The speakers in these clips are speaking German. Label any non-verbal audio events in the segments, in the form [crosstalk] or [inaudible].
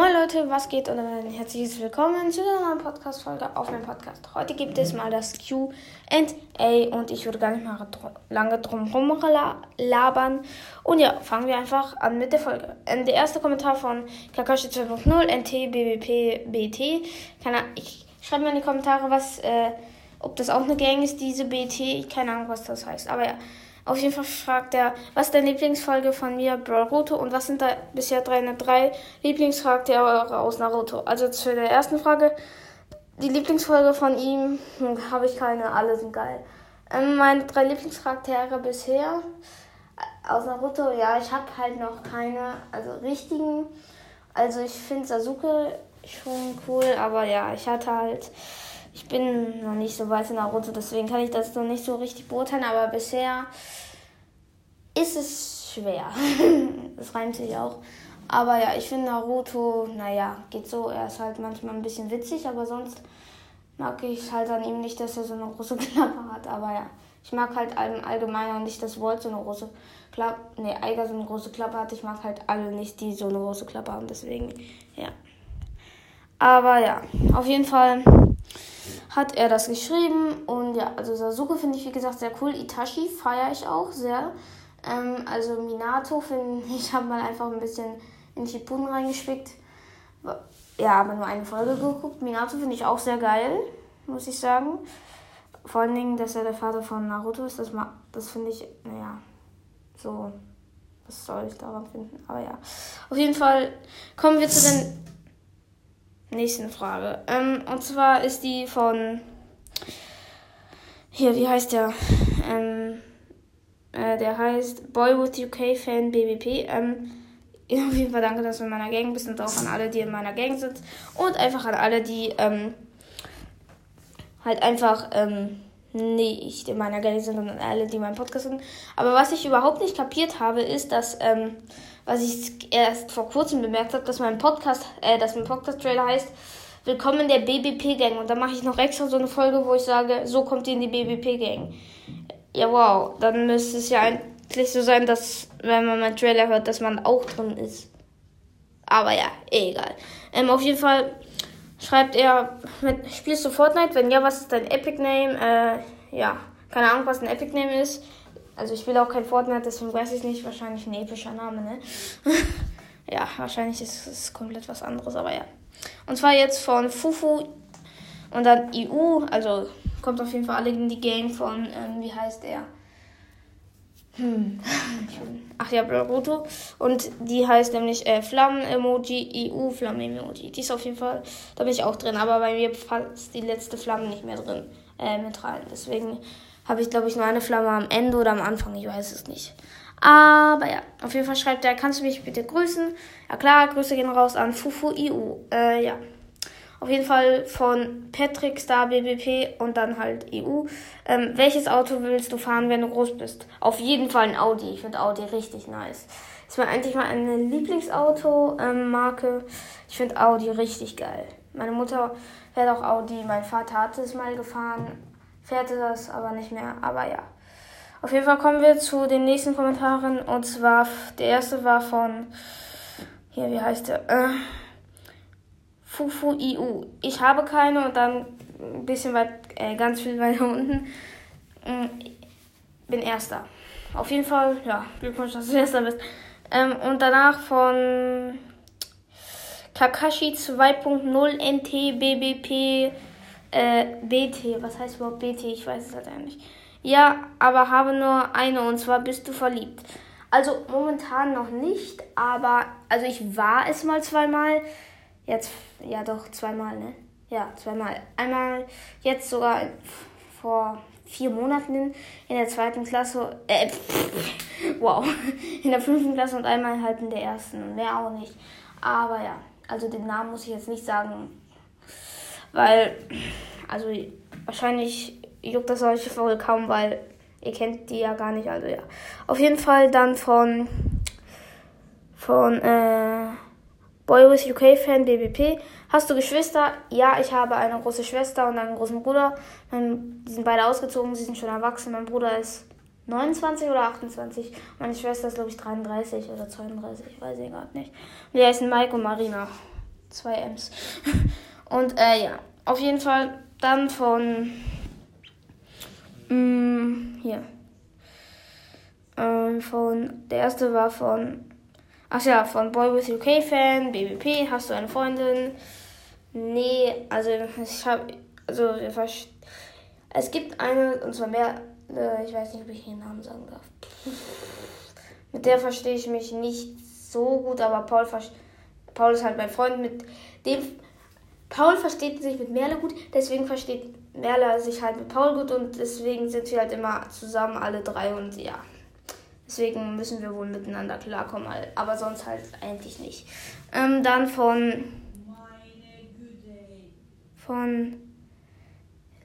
Moin Leute, was geht und ein herzliches Willkommen zu einer neuen Podcast-Folge auf meinem Podcast. Heute gibt es mal das QA und ich würde gar nicht mal lange drum herum labern. Und ja, fangen wir einfach an mit der Folge. Ähm, der erste Kommentar von Kakashi 2.0 NT BBP BT. Keine Ahnung, ich schreibe mir in die Kommentare, was, äh, ob das auch eine Gang ist, diese BT. Keine Ahnung, was das heißt. Aber ja. Auf jeden Fall fragt er, was ist deine Lieblingsfolge von mir, Naruto, und was sind da bisher deine drei Lieblingscharaktere aus Naruto? Also zu der ersten Frage, die Lieblingsfolge von ihm hm, habe ich keine, alle sind geil. Ähm, meine drei Lieblingscharaktere bisher äh, aus Naruto, ja, ich habe halt noch keine, also richtigen. Also ich finde Sasuke schon cool, aber ja, ich hatte halt, ich bin noch nicht so weit in Naruto, deswegen kann ich das noch nicht so richtig beurteilen, aber bisher ist es schwer. [laughs] das reimt sich auch. Aber ja, ich finde Naruto, naja, geht so. Er ist halt manchmal ein bisschen witzig, aber sonst mag ich halt an ihm nicht, dass er so eine große [laughs] Klappe hat. Aber ja, ich mag halt allgemein auch nicht, dass Walt so eine große Klappe, ne, Eiger so eine große Klappe hat. Ich mag halt alle nicht, die so eine große Klappe haben. Deswegen, ja. Aber ja, auf jeden Fall hat er das geschrieben. Und ja, also Sasuke finde ich, wie gesagt, sehr cool. Itachi feiere ich auch sehr. Ähm, also Minato finde [laughs] ich, habe mal einfach ein bisschen in Shippuden reingespickt. Ja, aber nur eine Folge geguckt. Minato finde ich auch sehr geil, muss ich sagen. Vor allen Dingen, dass er der Vater von Naruto ist, das, das finde ich, naja, so, was soll ich daran finden? Aber ja, auf jeden Fall kommen wir zu der nächsten Frage. Ähm, und zwar ist die von, hier, wie heißt der? Ähm, äh, der heißt Boy with UK Fan BBP. Ähm, [laughs] auf jeden Fall danke, dass du in meiner Gang bist und auch an alle, die in meiner Gang sind. Und einfach an alle, die ähm, halt einfach ähm, nicht in meiner Gang sind und an alle, die meinen Podcast sind. Aber was ich überhaupt nicht kapiert habe, ist, dass, ähm, was ich erst vor kurzem bemerkt habe, dass mein Podcast, äh, dass mein Podcast-Trailer heißt, Willkommen in der BBP-Gang. Und da mache ich noch extra so eine Folge, wo ich sage, so kommt ihr in die BBP-Gang. Ja, wow. Dann müsste es ja eigentlich so sein, dass, wenn man meinen Trailer hört, dass man auch drin ist. Aber ja, egal. Ähm, auf jeden Fall schreibt er, spielst du Fortnite? Wenn ja, was ist dein Epic Name? Äh, ja, keine Ahnung, was ein Epic Name ist. Also ich spiele auch kein Fortnite, deswegen weiß ich nicht. Wahrscheinlich ein epischer Name, ne? [laughs] ja, wahrscheinlich ist es komplett was anderes, aber ja. Und zwar jetzt von Fufu und dann EU, also kommt auf jeden Fall alle in die Gang von, ähm, wie heißt er? Hm. Ach ja, Naruto. Und die heißt nämlich äh, Flammen-Emoji, EU-Flammen-Emoji. Die ist auf jeden Fall, da bin ich auch drin, aber bei mir passt die letzte Flamme nicht mehr drin, äh, mit rein. Deswegen habe ich, glaube ich, nur eine Flamme am Ende oder am Anfang, ich weiß es nicht. Aber ja, auf jeden Fall schreibt er, kannst du mich bitte grüßen? Ja klar, Grüße gehen raus an Fufu EU. Äh, ja. Auf jeden Fall von Patrick Star BBP und dann halt EU. Ähm, welches Auto willst du fahren, wenn du groß bist? Auf jeden Fall ein Audi. Ich finde Audi richtig nice. Ist mir eigentlich mal eine Lieblingsauto-Marke. Ähm, ich finde Audi richtig geil. Meine Mutter fährt auch Audi. Mein Vater hat es mal gefahren. Fährt das aber nicht mehr. Aber ja. Auf jeden Fall kommen wir zu den nächsten Kommentaren. Und zwar, der erste war von, hier, wie heißt der? Äh, Fufu IU. Ich habe keine und dann ein bisschen weit, äh, ganz viel weiter unten. Ähm, bin Erster. Auf jeden Fall, ja, Glückwunsch, dass du Erster bist. Ähm, und danach von Kakashi 2.0 NT BBP äh, BT. Was heißt überhaupt BT? Ich weiß es halt eigentlich. Ja, aber habe nur eine und zwar bist du verliebt. Also momentan noch nicht, aber also ich war es mal zweimal. Jetzt, ja doch, zweimal, ne? Ja, zweimal. Einmal jetzt sogar vor vier Monaten in der zweiten Klasse, äh, [laughs] wow, [laughs] in der fünften Klasse und einmal halt in der ersten. Mehr auch nicht. Aber ja, also den Namen muss ich jetzt nicht sagen, weil, also wahrscheinlich juckt das euch voll kaum, weil ihr kennt die ja gar nicht. Also ja, auf jeden Fall dann von, von, äh, Boy with UK Fan BBP. Hast du Geschwister? Ja, ich habe eine große Schwester und einen großen Bruder. Mein, die sind beide ausgezogen, sie sind schon erwachsen. Mein Bruder ist 29 oder 28. Meine Schwester ist, glaube ich, 33 oder 32. Ich weiß ich gerade nicht. Und die heißen Mike und Marina. zwei M's. [laughs] Und äh, ja, auf jeden Fall dann von mh, mm, hier. Ähm, von der erste war von ach ja, von Boy with UK Fan, BBP, hast du eine Freundin? Nee, also ich habe also es gibt eine und zwar mehr äh, ich weiß nicht, ob ich ihren Namen sagen darf. [laughs] Mit der verstehe ich mich nicht so gut, aber Paul, Paul ist halt mein Freund. Mit dem Paul versteht sich mit Merle gut, deswegen versteht Merle sich halt mit Paul gut und deswegen sind wir halt immer zusammen, alle drei und ja. Deswegen müssen wir wohl miteinander klarkommen, aber sonst halt eigentlich nicht. Ähm, dann von. Von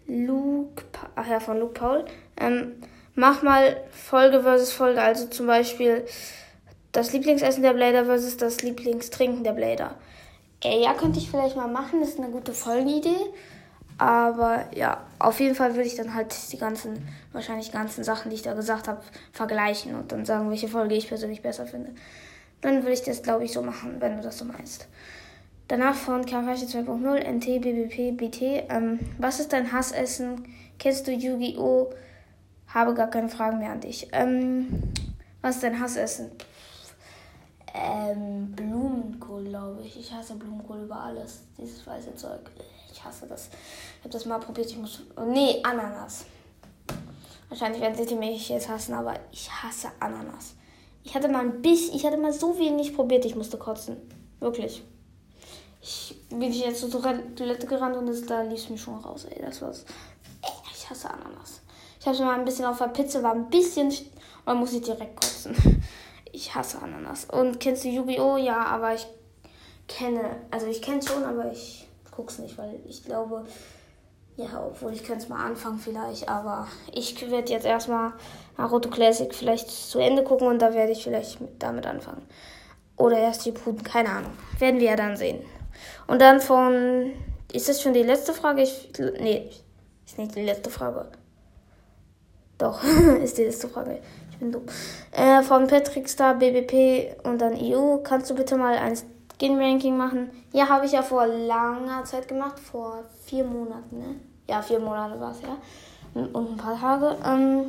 Luke. Ach ja, von Luke Paul. Ähm, mach mal Folge versus Folge, also zum Beispiel das Lieblingsessen der Blader versus das Lieblingstrinken der Blader. Äh, ja, könnte ich vielleicht mal machen, das ist eine gute Folgenidee. Aber ja, auf jeden Fall würde ich dann halt die ganzen, wahrscheinlich ganzen Sachen, die ich da gesagt habe, vergleichen und dann sagen, welche Folge ich persönlich besser finde. Dann würde ich das, glaube ich, so machen, wenn du das so meinst. Danach von Kawashi 2.0, NT, BBP, BT. Ähm, was ist dein Hassessen? Kennst du Yu-Gi-Oh? Habe gar keine Fragen mehr an dich. Ähm, was ist dein Hassessen? Ähm, Blumenkohl, glaube ich. Ich hasse Blumenkohl über alles. Dieses weiße Zeug. Ich hasse das. Ich habe das mal probiert. Ich muss. Oh, nee, Ananas. Wahrscheinlich werden sie mich jetzt hassen, aber ich hasse Ananas. Ich hatte mal ein bisschen, ich hatte mal so wenig probiert, ich musste kotzen. Wirklich. Ich bin jetzt so zur Toilette gerannt und das, da lief es mir schon raus, ey. Das war's. Ich hasse Ananas. Ich habe schon mal ein bisschen auf der Pizza, war ein bisschen. Und dann muss ich direkt kotzen. [laughs] Ich hasse Ananas. Und kennst du Yu-Gi-Oh? Ja, aber ich kenne. Also ich kenne schon, aber ich guck's nicht, weil ich glaube. Ja, obwohl ich könnte es mal anfangen vielleicht, aber ich werde jetzt erstmal Naruto Classic vielleicht zu Ende gucken und da werde ich vielleicht damit anfangen. Oder erst die Bruten, keine Ahnung. Werden wir ja dann sehen. Und dann von. Ist das schon die letzte Frage? Ich, nee, ist nicht die letzte Frage. Doch, [laughs] ist die letzte Frage. Ich bin dumm. Äh, von Patrick Star, BBP und dann EU. Kannst du bitte mal ein Skin-Ranking machen? Ja, habe ich ja vor langer Zeit gemacht. Vor vier Monaten, ne? Ja, vier Monate war es, ja. Und ein paar Tage. Ähm,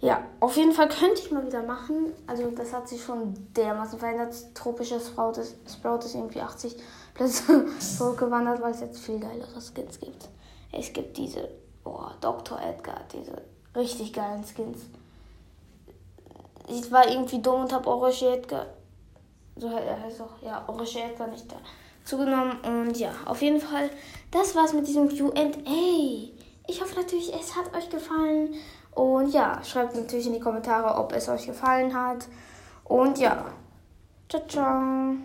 ja, auf jeden Fall könnte ich mal wieder machen. Also das hat sich schon dermaßen verändert. Tropisches Sprout ist, Sprout ist irgendwie 80 Plätze zurückgewandert, [laughs] weil es jetzt viel geilere Skins gibt. Es gibt diese oh, Dr. Edgar, diese richtig geilen Skins. Ich war irgendwie dumm und habe Orange Edgar, so heißt auch, ja, Orange Edgar nicht da zugenommen. Und ja, auf jeden Fall, das war's mit diesem QA. Ich hoffe natürlich, es hat euch gefallen. Und ja, schreibt natürlich in die Kommentare, ob es euch gefallen hat. Und ja, ciao, ciao.